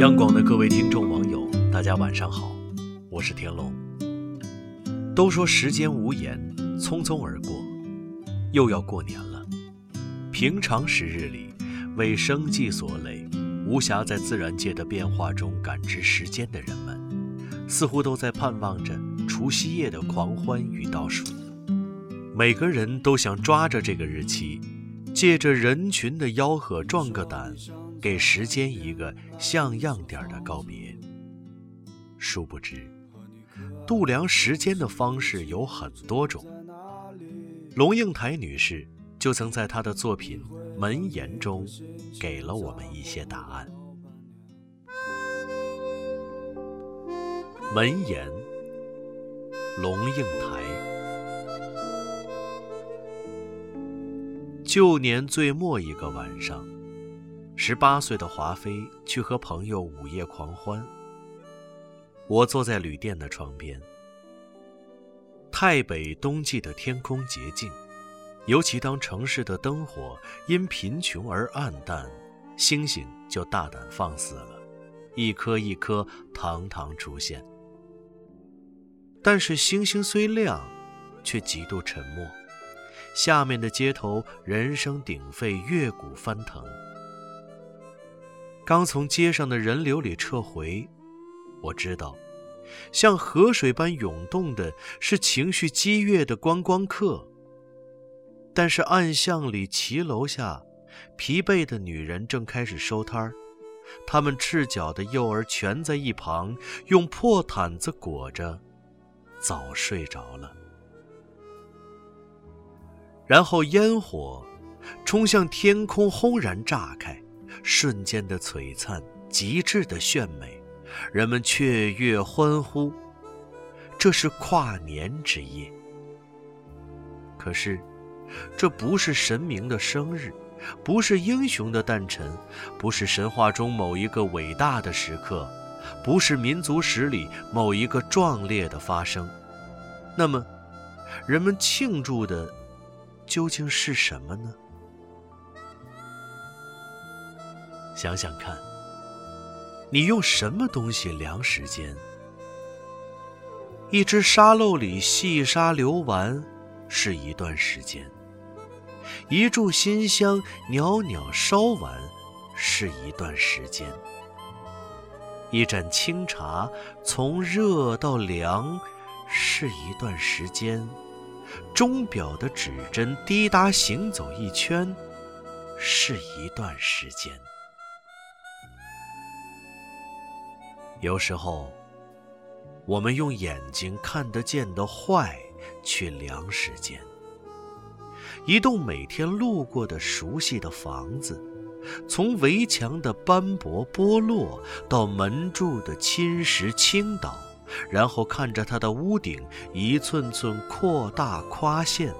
央广的各位听众网友，大家晚上好，我是田龙。都说时间无言，匆匆而过，又要过年了。平常时日里，为生计所累，无暇在自然界的变化中感知时间的人们，似乎都在盼望着除夕夜的狂欢与倒数。每个人都想抓着这个日期，借着人群的吆喝壮个胆。给时间一个像样点的告别。殊不知，度量时间的方式有很多种。龙应台女士就曾在她的作品《门言》中，给了我们一些答案。《门言》，龙应台。旧年最末一个晚上。十八岁的华妃去和朋友午夜狂欢。我坐在旅店的窗边。太北冬季的天空洁净，尤其当城市的灯火因贫穷而暗淡，星星就大胆放肆了，一颗一颗堂堂出现。但是星星虽亮，却极度沉默。下面的街头人声鼎沸，乐鼓翻腾。刚从街上的人流里撤回，我知道，像河水般涌动的是情绪激越的观光客。但是暗巷里骑楼下，疲惫的女人正开始收摊儿，她们赤脚的幼儿蜷在一旁，用破毯子裹着，早睡着了。然后烟火冲向天空，轰然炸开。瞬间的璀璨，极致的炫美，人们雀跃欢呼。这是跨年之夜。可是，这不是神明的生日，不是英雄的诞辰，不是神话中某一个伟大的时刻，不是民族史里某一个壮烈的发生。那么，人们庆祝的究竟是什么呢？想想看，你用什么东西量时间？一只沙漏里细沙流完，是一段时间；一炷新香袅袅烧完，是一段时间；一盏清茶从热到凉，是一段时间；钟表的指针滴答行走一圈，是一段时间。有时候，我们用眼睛看得见的坏去量时间。一栋每天路过的熟悉的房子，从围墙的斑驳剥落到门柱的侵蚀倾倒，然后看着它的屋顶一寸寸扩大夸现。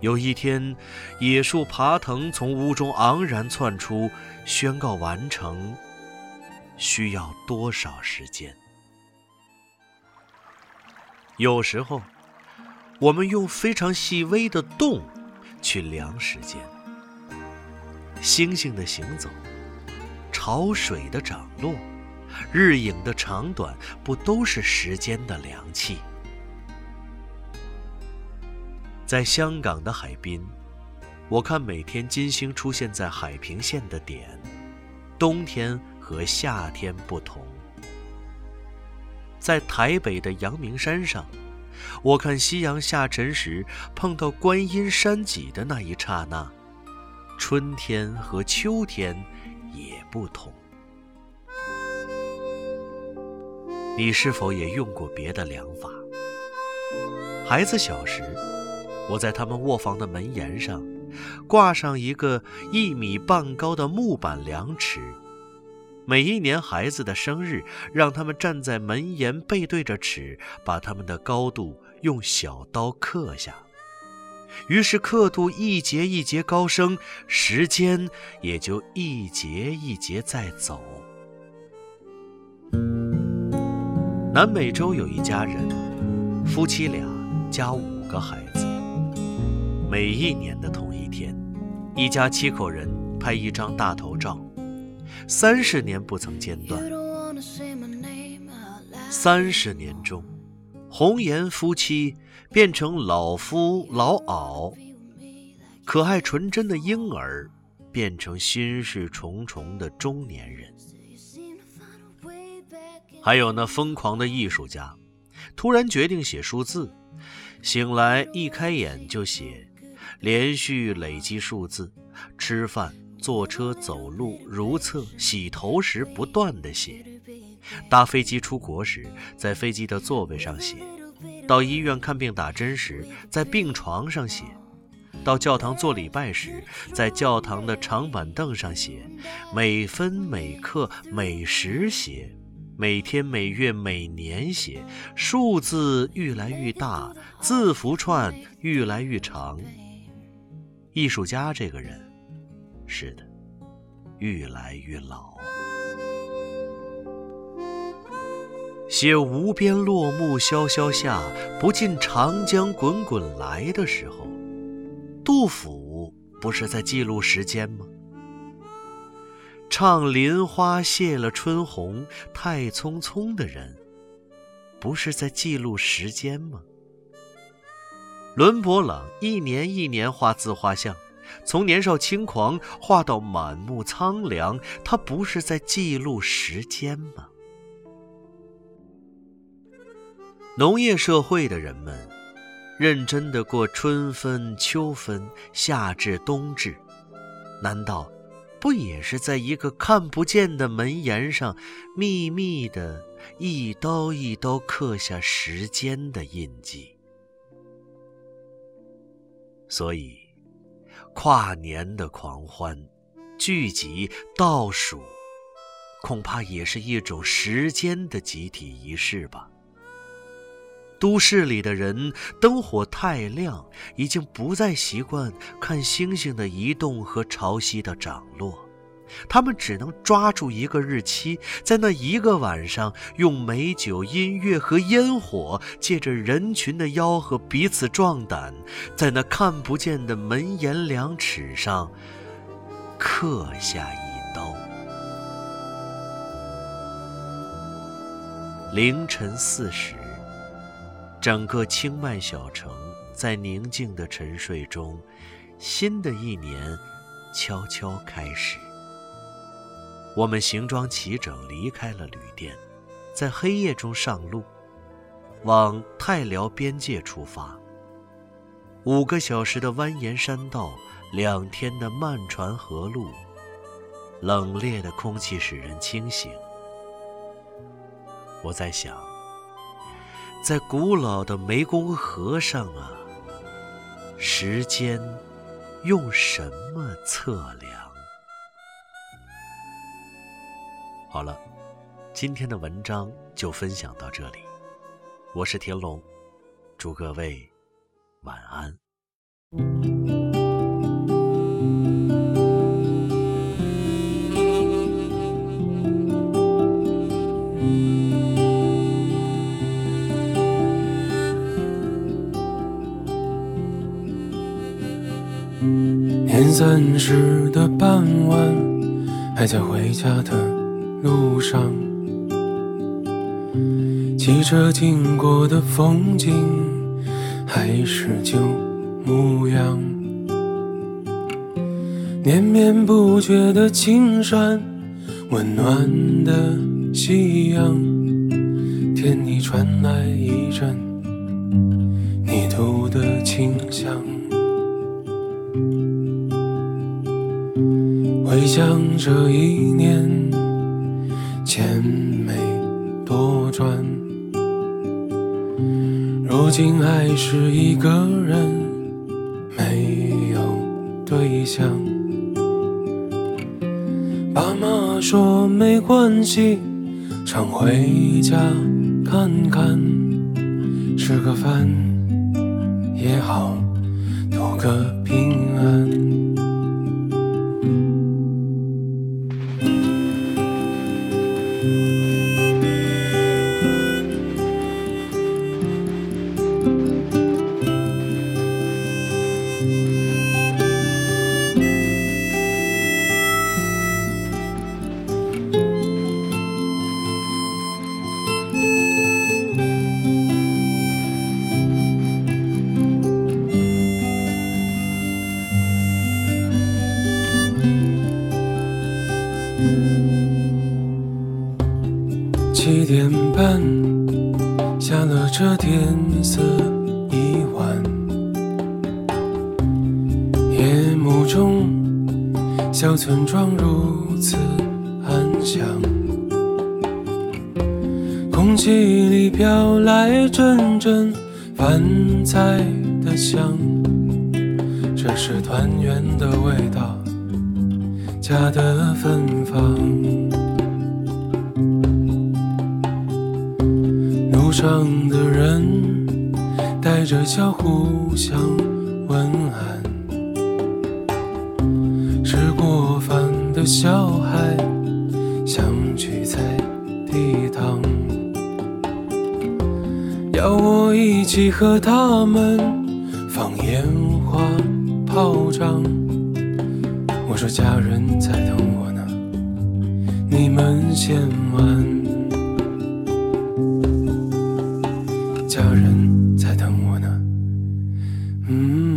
有一天，野树爬藤从屋中昂然窜出，宣告完成。需要多少时间？有时候，我们用非常细微的动去量时间。星星的行走，潮水的涨落，日影的长短，不都是时间的量器？在香港的海滨，我看每天金星出现在海平线的点，冬天。和夏天不同，在台北的阳明山上，我看夕阳下沉时碰到观音山脊的那一刹那，春天和秋天也不同。你是否也用过别的量法？孩子小时，我在他们卧房的门檐上挂上一个一米半高的木板量尺。每一年孩子的生日，让他们站在门沿，背对着尺，把他们的高度用小刀刻下。于是刻度一节一节高升，时间也就一节一节在走。南美洲有一家人，夫妻俩加五个孩子。每一年的同一天，一家七口人拍一张大头照。三十年不曾间断。三十年中，红颜夫妻变成老夫老媪，可爱纯真的婴儿变成心事重重的中年人。还有那疯狂的艺术家，突然决定写数字，醒来一开眼就写，连续累积数字，吃饭、坐车、走路、如厕、洗头时不断的写，搭飞机出国时在飞机的座位上写，到医院看病打针时在病床上写，到教堂做礼拜时在教堂的长板凳上写，每分每刻每时写。每天、每月、每年写，数字愈来愈大，字符串愈来愈长。艺术家这个人，是的，愈来愈老。写“无边落木萧萧下，不尽长江滚滚来”的时候，杜甫不是在记录时间吗？唱“林花谢了春红，太匆匆”的人，不是在记录时间吗？伦勃朗一年一年画自画像，从年少轻狂画到满目苍凉，他不是在记录时间吗？农业社会的人们，认真的过春分、秋分、夏至、冬至，难道？不也是在一个看不见的门檐上，秘密的一刀一刀刻下时间的印记？所以，跨年的狂欢、聚集、倒数，恐怕也是一种时间的集体仪式吧。都市里的人，灯火太亮，已经不再习惯看星星的移动和潮汐的涨落。他们只能抓住一个日期，在那一个晚上，用美酒、音乐和烟火，借着人群的吆喝彼此壮胆，在那看不见的门檐两尺上刻下一刀。凌晨四时。整个清迈小城在宁静的沉睡中，新的一年悄悄开始。我们行装齐整，离开了旅店，在黑夜中上路，往泰辽边界出发。五个小时的蜿蜒山道，两天的漫船河路，冷冽的空气使人清醒。我在想。在古老的湄公河上啊，时间用什么测量？好了，今天的文章就分享到这里。我是田龙，祝各位晚安。年三十的傍晚，还在回家的路上，汽车经过的风景还是旧模样。连绵不绝的青山，温暖的夕阳，天里传来一阵泥土的清香。回想这一年，千没多转，如今还是一个人，没有对象。爸妈说没关系，常回家看看，吃个饭也好，图个七点半，下了车天色已晚，夜幕中，小村庄如此安详，空气里飘来阵阵饭菜的香，这是团圆的味道，家的芬芳。路上的人带着笑互相问安，吃过饭的小孩相聚在地堂，要我一起和他们放烟花炮仗。说家人在等我呢，你们千万。家人在等我呢，嗯。